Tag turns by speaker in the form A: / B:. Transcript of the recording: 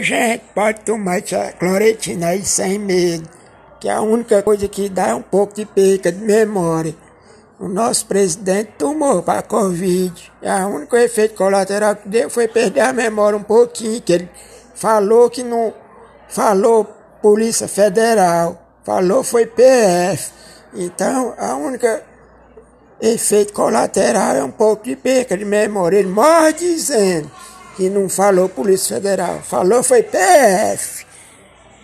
A: gente pode tomar essa clorotina aí sem medo, que é a única coisa que dá um pouco de perca de memória. O nosso presidente tomou para a Covid. E o único efeito colateral que deu foi perder a memória um pouquinho, que ele falou que não falou Polícia Federal, falou foi PF. Então, a única efeito colateral é um pouco de perca de memória. Ele morre dizendo que não falou Polícia Federal, falou foi PF.